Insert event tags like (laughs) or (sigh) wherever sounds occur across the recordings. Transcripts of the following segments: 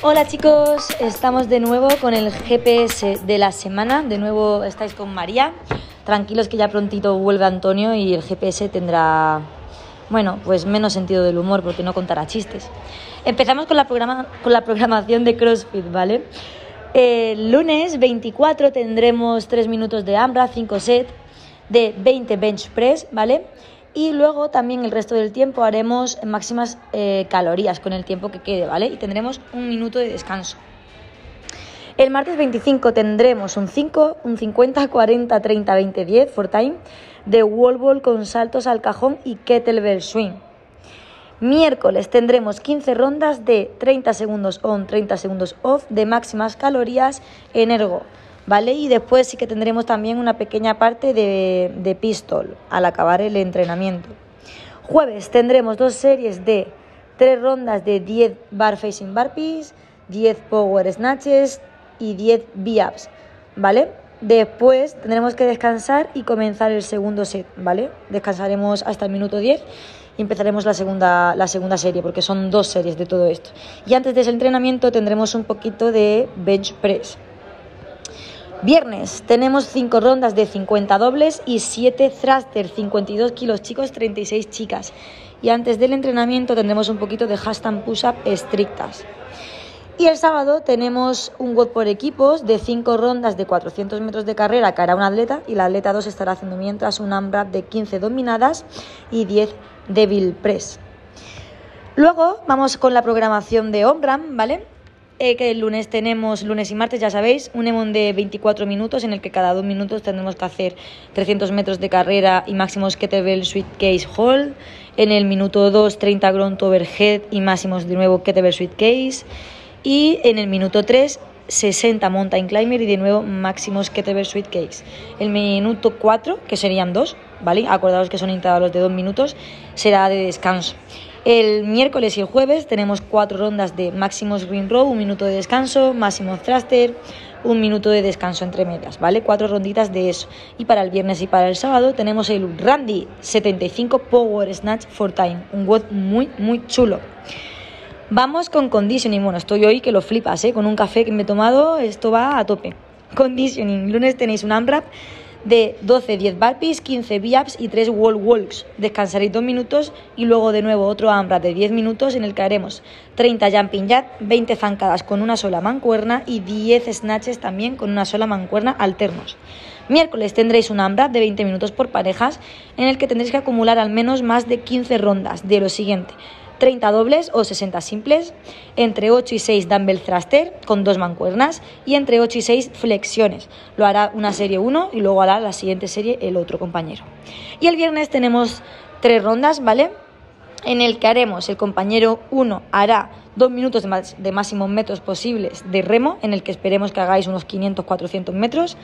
Hola chicos, estamos de nuevo con el GPS de la semana. De nuevo estáis con María. Tranquilos que ya prontito vuelve Antonio y el GPS tendrá, bueno, pues menos sentido del humor porque no contará chistes. Empezamos con la, programación de CrossFit, ¿vale? El lunes 24 tendremos 3 minutos de AMRA, 5 sets de 20 bench press, ¿vale? Y luego también el resto del tiempo haremos máximas eh, calorías con el tiempo que quede, ¿vale? Y tendremos un minuto de descanso. El martes 25 tendremos un 5, un 50, 40, 30, 20, 10 for time de wall ball con saltos al cajón y kettlebell swing. Miércoles tendremos 15 rondas de 30 segundos on, 30 segundos off de máximas calorías en ergo. ¿Vale? Y después sí que tendremos también una pequeña parte de, de pistol al acabar el entrenamiento. Jueves tendremos dos series de tres rondas de 10 bar facing burpees, 10 power snatches y 10 V-ups, ¿vale? Después tendremos que descansar y comenzar el segundo set, ¿vale? Descansaremos hasta el minuto 10 y empezaremos la segunda, la segunda serie, porque son dos series de todo esto. Y antes de ese entrenamiento tendremos un poquito de bench press, Viernes tenemos 5 rondas de 50 dobles y 7 thruster, 52 kilos chicos, 36 chicas. Y antes del entrenamiento tendremos un poquito de handstand push-up estrictas. Y el sábado tenemos un WOD por equipos de 5 rondas de 400 metros de carrera que hará un atleta y la atleta 2 estará haciendo mientras un AMRAP de 15 dominadas y 10 devil press. Luego vamos con la programación de OMRAM, ¿vale? Eh, que el lunes tenemos, lunes y martes, ya sabéis, un EMON de 24 minutos en el que cada dos minutos tendremos que hacer 300 metros de carrera y máximos kettlebell case hold. En el minuto 2, 30 grunt overhead y máximos de nuevo kettlebell case. Y en el minuto 3, 60 mountain climber y de nuevo máximos kettlebell case. El minuto 4, que serían dos, ¿vale? Acordaos que son intervalos de dos minutos, será de descanso. El miércoles y el jueves tenemos cuatro rondas de máximos green row, un minuto de descanso, máximo thruster, un minuto de descanso entre medias, ¿vale? Cuatro ronditas de eso. Y para el viernes y para el sábado tenemos el Randy 75 Power Snatch for Time, un WOD muy, muy chulo. Vamos con conditioning. Bueno, estoy hoy que lo flipas, ¿eh? Con un café que me he tomado, esto va a tope. Conditioning. Lunes tenéis un AMRAP de 12, 10 burpees, 15 V-ups y 3 wall walks. Descansaréis 2 minutos y luego de nuevo otro AMRAP de 10 minutos en el que haremos 30 jumping jack, 20 zancadas con una sola mancuerna y 10 snatches también con una sola mancuerna alternos. Miércoles tendréis un AMRAP de 20 minutos por parejas en el que tendréis que acumular al menos más de 15 rondas de lo siguiente. 30 dobles o 60 simples, entre 8 y 6 dumbbell thruster con dos mancuernas y entre 8 y 6 flexiones. Lo hará una serie 1 y luego hará la siguiente serie el otro compañero. Y el viernes tenemos tres rondas, ¿vale? En el que haremos, el compañero 1 hará dos minutos de, máximos metros posibles de remo, en el que esperemos que hagáis unos 500-400 metros.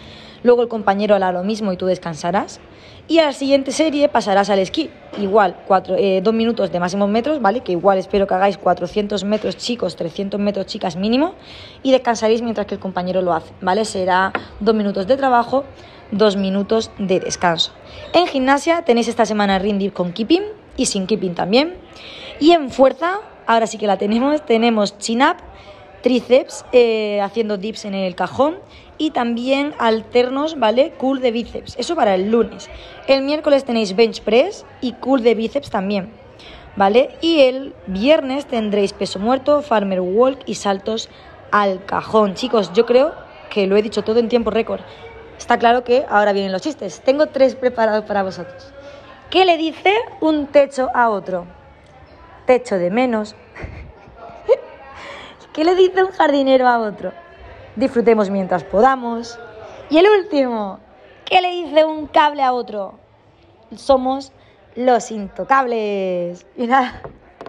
Luego el compañero hará lo mismo y tú descansarás. Y a la siguiente serie pasarás al esquí. Igual, cuatro, eh, dos minutos de máximos metros, ¿vale? Que igual espero que hagáis 400 metros chicos, 300 metros chicas mínimo. Y descansaréis mientras que el compañero lo hace, ¿vale? Será dos minutos de trabajo, dos minutos de descanso. En gimnasia tenéis esta semana ring con keeping y sin keeping también. Y en fuerza ahora sí que la tenemos. Tenemos chin up, tríceps, eh, haciendo dips en el cajón y también alternos, ¿vale? Cool de bíceps. Eso para el lunes. El miércoles tenéis bench press y cool de bíceps también, ¿vale? Y el viernes tendréis peso muerto, farmer walk y saltos al cajón. Chicos, yo creo que lo he dicho todo en tiempo récord. Está claro que ahora vienen los chistes. Tengo tres preparados para vosotros. ¿Qué le dice un techo a otro? techo de menos. (laughs) ¿Qué le dice un jardinero a otro? Disfrutemos mientras podamos. Y el último, ¿qué le dice un cable a otro? Somos los intocables. Y nada,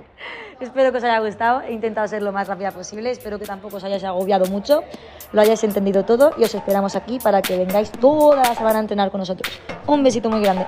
(laughs) espero que os haya gustado. He intentado ser lo más rápida posible. Espero que tampoco os hayáis agobiado mucho, lo hayáis entendido todo y os esperamos aquí para que vengáis toda la semana a entrenar con nosotros. Un besito muy grande.